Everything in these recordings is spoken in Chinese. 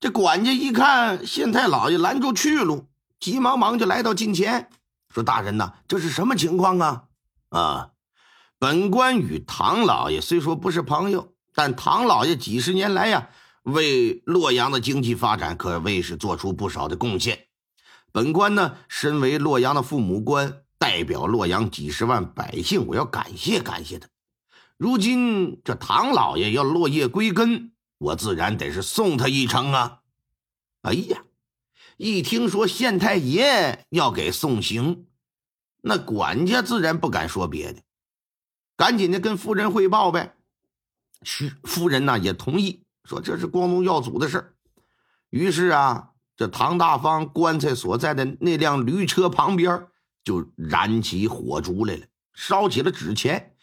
这管家一看县太老爷拦住去路，急忙忙就来到近前，说：“大人呐，这是什么情况啊？”啊，本官与唐老爷虽说不是朋友，但唐老爷几十年来呀，为洛阳的经济发展可谓是做出不少的贡献。本官呢，身为洛阳的父母官，代表洛阳几十万百姓，我要感谢感谢他。如今这唐老爷要落叶归根。我自然得是送他一程啊！哎呀，一听说县太爷要给送行，那管家自然不敢说别的，赶紧的跟夫人汇报呗。是夫人呢也同意，说这是光宗耀祖的事于是啊，这唐大方棺材所在的那辆驴车旁边就燃起火烛来了，烧起了纸钱。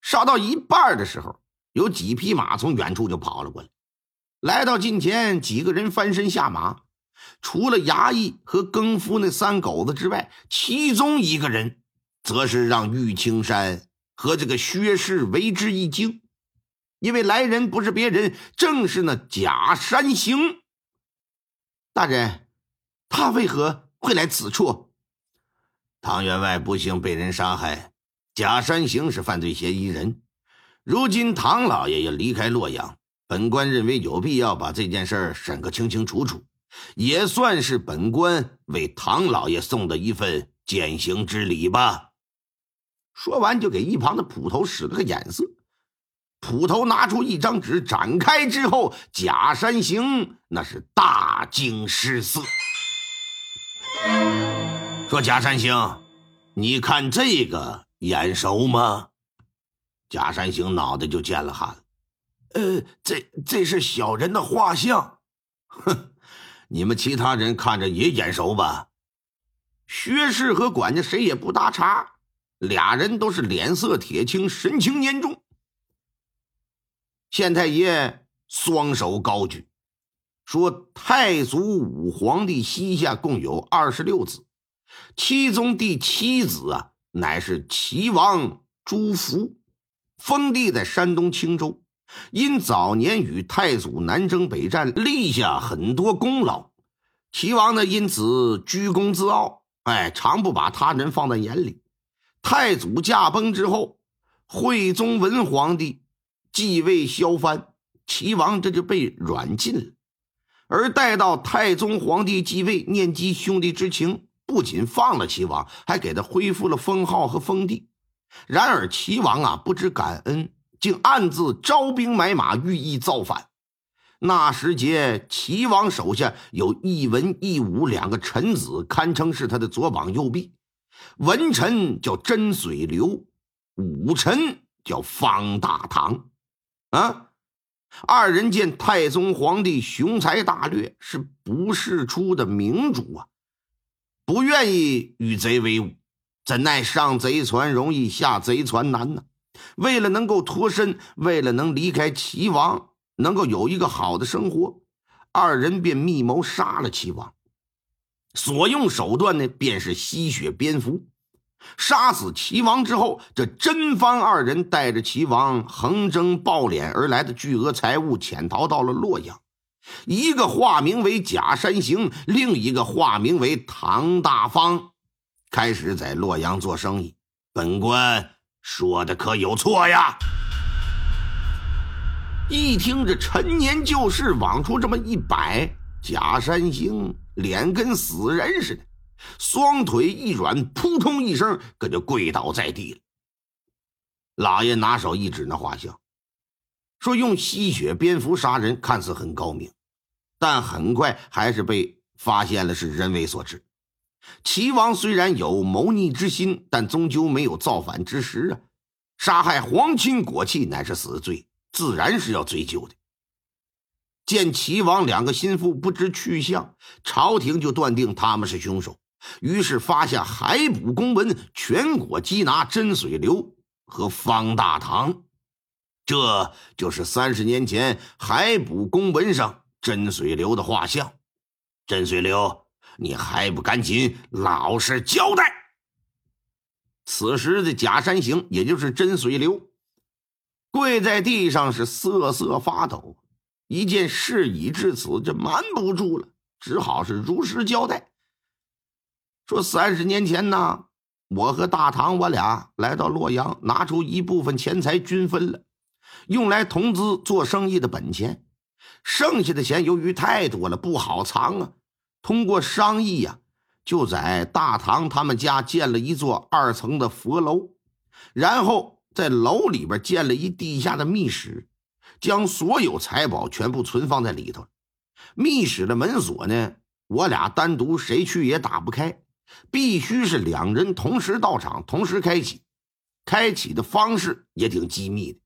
烧到一半的时候。有几匹马从远处就跑了过来，来到近前，几个人翻身下马，除了衙役和更夫那三狗子之外，其中一个人，则是让玉青山和这个薛氏为之一惊，因为来人不是别人，正是那假山行。大人，他为何会来此处？唐员外不幸被人杀害，假山行是犯罪嫌疑人。如今唐老爷要离开洛阳，本官认为有必要把这件事儿审个清清楚楚，也算是本官为唐老爷送的一份践行之礼吧。说完，就给一旁的捕头使了个眼色。捕头拿出一张纸，展开之后，假山行那是大惊失色，说：“假山行，你看这个眼熟吗？”假山行脑袋就见了汗，呃，这这是小人的画像，哼，你们其他人看着也眼熟吧？薛氏和管家谁也不搭茬，俩人都是脸色铁青，神情凝重。县太爷双手高举，说：“太祖武皇帝膝下共有二十六子，其中第七子啊，乃是齐王朱福。”封地在山东青州，因早年与太祖南征北战，立下很多功劳。齐王呢，因此居功自傲，哎，常不把他人放在眼里。太祖驾崩之后，惠宗文皇帝继位削藩，齐王这就被软禁了。而待到太宗皇帝继位，念及兄弟之情，不仅放了齐王，还给他恢复了封号和封地。然而齐王啊，不知感恩，竟暗自招兵买马，寓意造反。那时节，齐王手下有一文一武两个臣子，堪称是他的左膀右臂。文臣叫真水流，武臣叫方大唐。啊，二人见太宗皇帝雄才大略，是不世出的明主啊，不愿意与贼为伍。怎奈上贼船容易下贼船难呢？为了能够脱身，为了能离开齐王，能够有一个好的生活，二人便密谋杀了齐王。所用手段呢，便是吸血蝙蝠。杀死齐王之后，这真方二人带着齐王横征暴敛而来的巨额财物，潜逃到了洛阳。一个化名为假山行，另一个化名为唐大方。开始在洛阳做生意，本官说的可有错呀？一听这陈年旧事往出这么一摆，假山星脸跟死人似的，双腿一软，扑通一声，可就跪倒在地了。老爷拿手一指那画像，说：“用吸血蝙蝠杀人，看似很高明，但很快还是被发现了是人为所致。”齐王虽然有谋逆之心，但终究没有造反之时啊！杀害皇亲国戚乃是死罪，自然是要追究的。见齐王两个心腹不知去向，朝廷就断定他们是凶手，于是发下海捕公文，全国缉拿真水流和方大堂。这就是三十年前海捕公文上真水流的画像。真水流。你还不赶紧老实交代！此时的假山行，也就是真水流，跪在地上是瑟瑟发抖，一见事已至此，这瞒不住了，只好是如实交代。说三十年前呢，我和大唐我俩来到洛阳，拿出一部分钱财均分了，用来投资做生意的本钱。剩下的钱由于太多了，不好藏啊。通过商议呀，就在大唐他们家建了一座二层的佛楼，然后在楼里边建了一地下的密室。将所有财宝全部存放在里头，密室的门锁呢？我俩单独谁去也打不开，必须是两人同时到场，同时开启。开启的方式也挺机密的，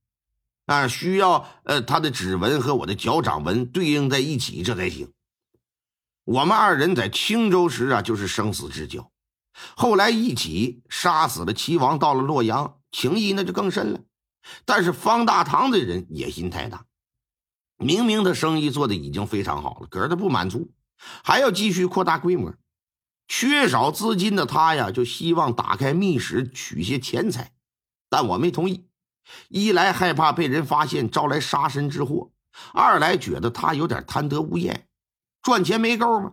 啊，需要呃他的指纹和我的脚掌纹对应在一起，这才行。我们二人在青州时啊，就是生死之交，后来一起杀死了齐王，到了洛阳，情谊那就更深了。但是方大堂的人野心太大，明明他生意做的已经非常好了，可是他不满足，还要继续扩大规模。缺少资金的他呀，就希望打开密室取些钱财，但我没同意。一来害怕被人发现招来杀身之祸，二来觉得他有点贪得无厌，赚钱没够吗？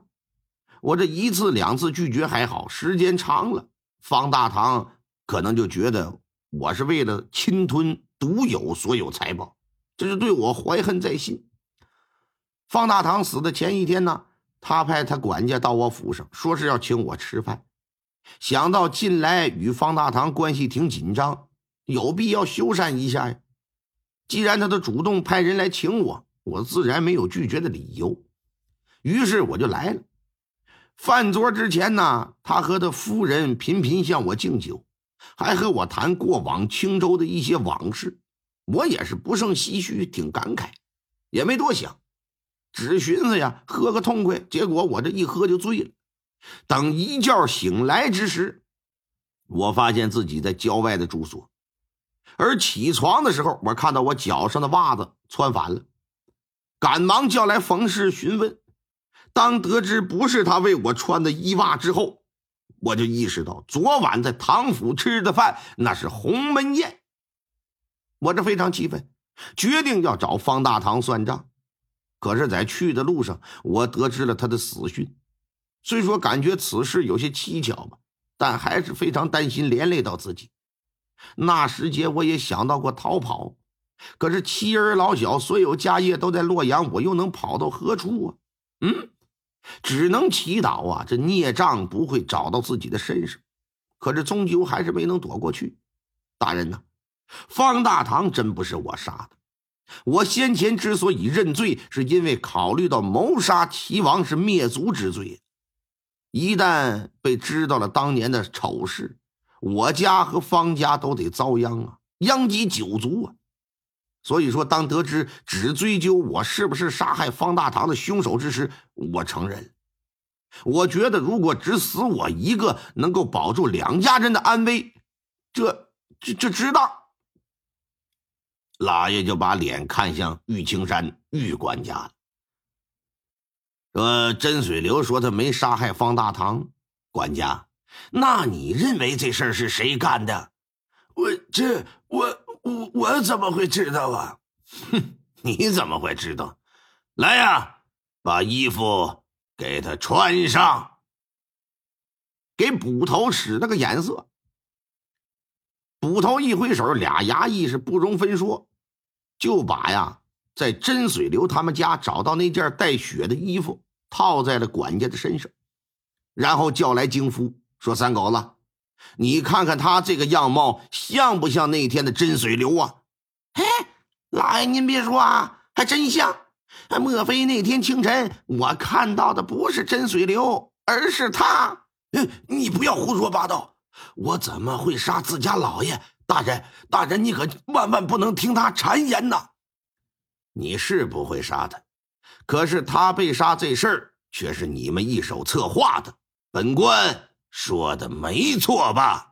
我这一次两次拒绝还好，时间长了，方大堂可能就觉得。我是为了侵吞独有所有财宝，这是对我怀恨在心。方大堂死的前一天呢，他派他管家到我府上，说是要请我吃饭。想到近来与方大堂关系挺紧张，有必要修缮一下呀。既然他都主动派人来请我，我自然没有拒绝的理由。于是我就来了。饭桌之前呢，他和他夫人频频向我敬酒。还和我谈过往青州的一些往事，我也是不胜唏嘘，挺感慨，也没多想，只寻思呀，喝个痛快。结果我这一喝就醉了。等一觉醒来之时，我发现自己在郊外的住所，而起床的时候，我看到我脚上的袜子穿反了，赶忙叫来冯氏询问。当得知不是他为我穿的衣袜之后，我就意识到，昨晚在唐府吃的饭那是鸿门宴。我这非常气愤，决定要找方大堂算账。可是，在去的路上，我得知了他的死讯。虽说感觉此事有些蹊跷吧，但还是非常担心连累到自己。那时节，我也想到过逃跑，可是妻儿老小、所有家业都在洛阳，我又能跑到何处啊？嗯。只能祈祷啊，这孽障不会找到自己的身上。可是终究还是没能躲过去。大人呐，方大堂真不是我杀的。我先前之所以认罪，是因为考虑到谋杀齐王是灭族之罪，一旦被知道了当年的丑事，我家和方家都得遭殃啊，殃及九族啊。所以说，当得知只追究我是不是杀害方大堂的凶手之时，我承认，我觉得如果只死我一个，能够保住两家人的安危，这这这值当。老爷就把脸看向玉青山玉管家了，说：“真水流说他没杀害方大堂，管家，那你认为这事儿是谁干的？我这我。”我我怎么会知道啊？哼，你怎么会知道？来呀，把衣服给他穿上。给捕头使了个眼色，捕头一挥手，俩衙役是不容分说，就把呀在真水流他们家找到那件带血的衣服套在了管家的身上，然后叫来京夫，说：“三狗子。”你看看他这个样貌，像不像那天的真水流啊？嘿，老爷您别说啊，还真像。莫非那天清晨我看到的不是真水流，而是他？嗯，你不要胡说八道！我怎么会杀自家老爷？大人，大人，你可万万不能听他谗言呐！你是不会杀他，可是他被杀这事儿却是你们一手策划的，本官。说的没错吧？